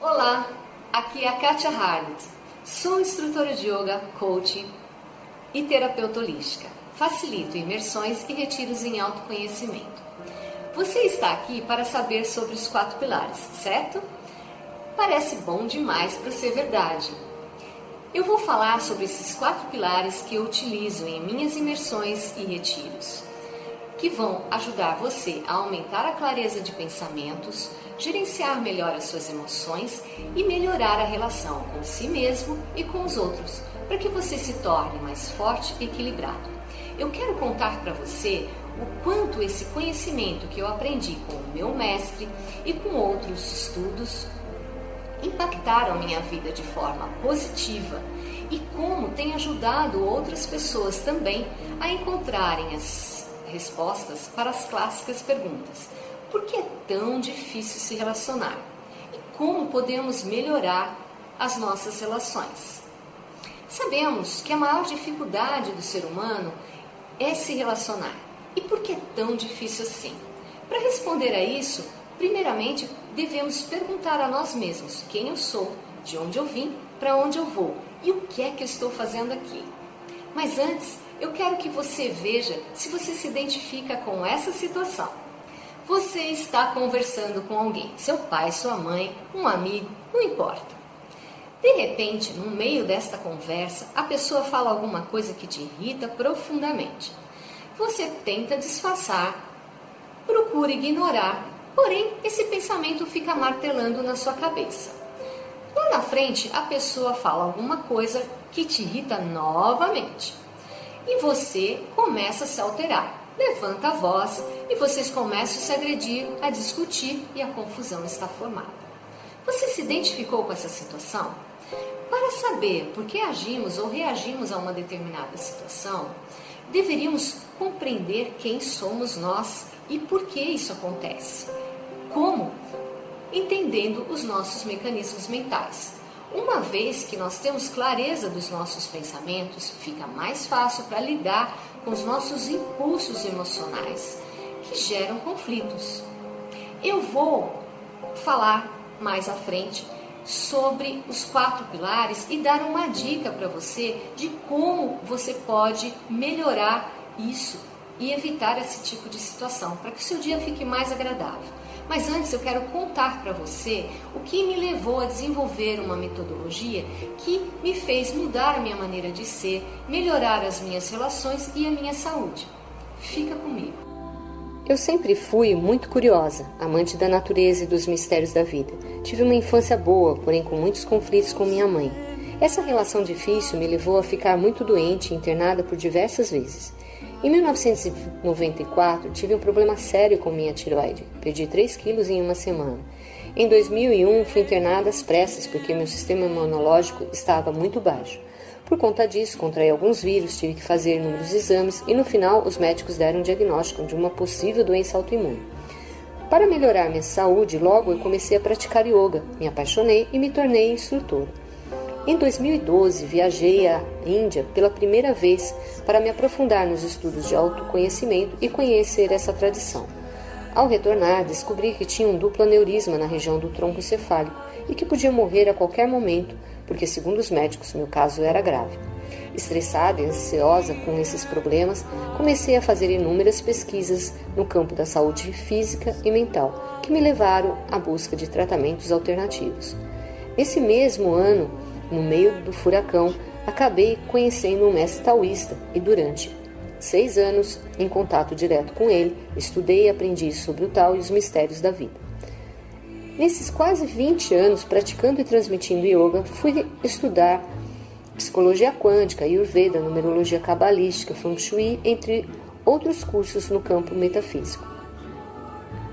Olá, aqui é a Katia Hardt. Sou instrutora de yoga, coach e terapeuta holística. Facilito imersões e retiros em autoconhecimento. Você está aqui para saber sobre os quatro pilares, certo? Parece bom demais para ser verdade. Eu vou falar sobre esses quatro pilares que eu utilizo em minhas imersões e retiros, que vão ajudar você a aumentar a clareza de pensamentos, gerenciar melhor as suas emoções e melhorar a relação com si mesmo e com os outros, para que você se torne mais forte e equilibrado. Eu quero contar para você o quanto esse conhecimento que eu aprendi com o meu mestre e com outros estudos impactaram minha vida de forma positiva e como tem ajudado outras pessoas também a encontrarem as respostas para as clássicas perguntas: por que é tão difícil se relacionar? E como podemos melhorar as nossas relações? Sabemos que a maior dificuldade do ser humano é se relacionar e por que é tão difícil assim? Para responder a isso, primeiramente devemos perguntar a nós mesmos quem eu sou, de onde eu vim, para onde eu vou e o que é que eu estou fazendo aqui. Mas antes, eu quero que você veja se você se identifica com essa situação. Você está conversando com alguém, seu pai, sua mãe, um amigo, não importa. De repente, no meio desta conversa, a pessoa fala alguma coisa que te irrita profundamente. Você tenta disfarçar, procura ignorar, porém esse pensamento fica martelando na sua cabeça. Lá na frente, a pessoa fala alguma coisa que te irrita novamente. E você começa a se alterar, levanta a voz e vocês começam a se agredir, a discutir e a confusão está formada. Você se identificou com essa situação? Para saber por que agimos ou reagimos a uma determinada situação, deveríamos compreender quem somos nós e por que isso acontece. Como? Entendendo os nossos mecanismos mentais. Uma vez que nós temos clareza dos nossos pensamentos, fica mais fácil para lidar com os nossos impulsos emocionais que geram conflitos. Eu vou falar mais à frente sobre os quatro pilares e dar uma dica para você de como você pode melhorar isso e evitar esse tipo de situação, para que o seu dia fique mais agradável. Mas antes eu quero contar para você o que me levou a desenvolver uma metodologia que me fez mudar a minha maneira de ser, melhorar as minhas relações e a minha saúde. Fica comigo. Eu sempre fui muito curiosa, amante da natureza e dos mistérios da vida. Tive uma infância boa, porém com muitos conflitos com minha mãe. Essa relação difícil me levou a ficar muito doente e internada por diversas vezes. Em 1994, tive um problema sério com minha tiroide. Perdi 3 quilos em uma semana. Em 2001, fui internada às pressas porque meu sistema imunológico estava muito baixo. Por conta disso, contraí alguns vírus, tive que fazer inúmeros exames e no final os médicos deram um diagnóstico de uma possível doença autoimune. Para melhorar minha saúde, logo eu comecei a praticar yoga, me apaixonei e me tornei instrutora. Em 2012, viajei à Índia pela primeira vez para me aprofundar nos estudos de autoconhecimento e conhecer essa tradição. Ao retornar, descobri que tinha um duplo aneurisma na região do tronco encefálico e que podia morrer a qualquer momento porque, segundo os médicos, meu caso era grave. Estressada e ansiosa com esses problemas, comecei a fazer inúmeras pesquisas no campo da saúde física e mental, que me levaram à busca de tratamentos alternativos. Nesse mesmo ano, no meio do furacão, acabei conhecendo um mestre taoísta e durante seis anos, em contato direto com ele, estudei e aprendi sobre o Tao e os mistérios da vida. Nesses quase 20 anos praticando e transmitindo yoga, fui estudar psicologia quântica, ayurveda, numerologia cabalística, feng shui, entre outros cursos no campo metafísico.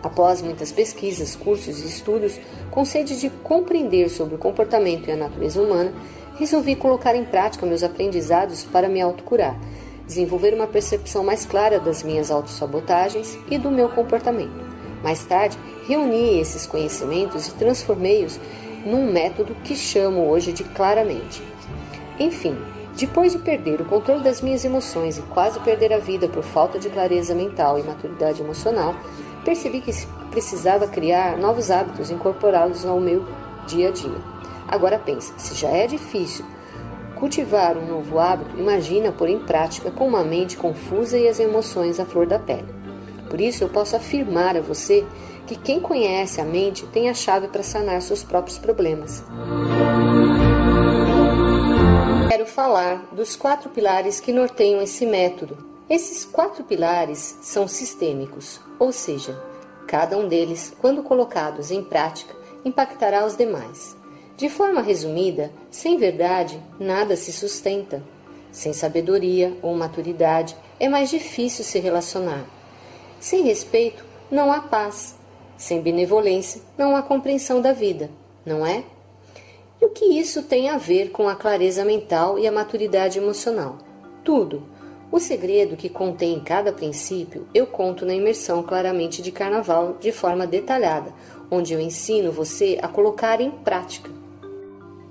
Após muitas pesquisas, cursos e estudos, com sede de compreender sobre o comportamento e a natureza humana, resolvi colocar em prática meus aprendizados para me autocurar, desenvolver uma percepção mais clara das minhas autossabotagens e do meu comportamento. Mais tarde, reuni esses conhecimentos e transformei-os num método que chamo hoje de claramente. Enfim, depois de perder o controle das minhas emoções e quase perder a vida por falta de clareza mental e maturidade emocional, percebi que precisava criar novos hábitos incorporá-los ao meu dia a dia. Agora pense, se já é difícil cultivar um novo hábito, imagina pôr em prática com uma mente confusa e as emoções à flor da pele. Por isso, eu posso afirmar a você que quem conhece a mente tem a chave para sanar seus próprios problemas. Quero falar dos quatro pilares que norteiam esse método. Esses quatro pilares são sistêmicos, ou seja, cada um deles, quando colocados em prática, impactará os demais. De forma resumida, sem verdade, nada se sustenta. Sem sabedoria ou maturidade, é mais difícil se relacionar. Sem respeito, não há paz. Sem benevolência, não há compreensão da vida, não é? E o que isso tem a ver com a clareza mental e a maturidade emocional? Tudo. O segredo que contém cada princípio eu conto na imersão claramente de carnaval de forma detalhada, onde eu ensino você a colocar em prática.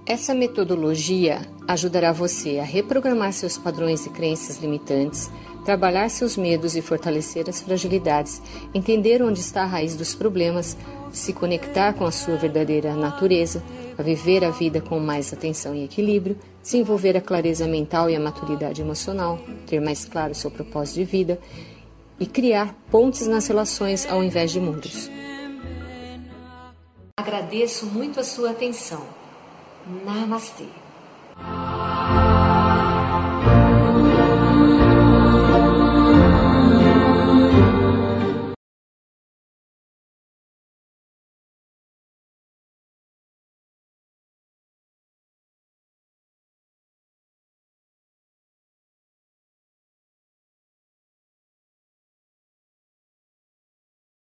Essa metodologia ajudará você a reprogramar seus padrões e crenças limitantes, trabalhar seus medos e fortalecer as fragilidades, entender onde está a raiz dos problemas, se conectar com a sua verdadeira natureza, a viver a vida com mais atenção e equilíbrio, desenvolver a clareza mental e a maturidade emocional, ter mais claro seu propósito de vida e criar pontes nas relações ao invés de muros. Agradeço muito a sua atenção. Namastê.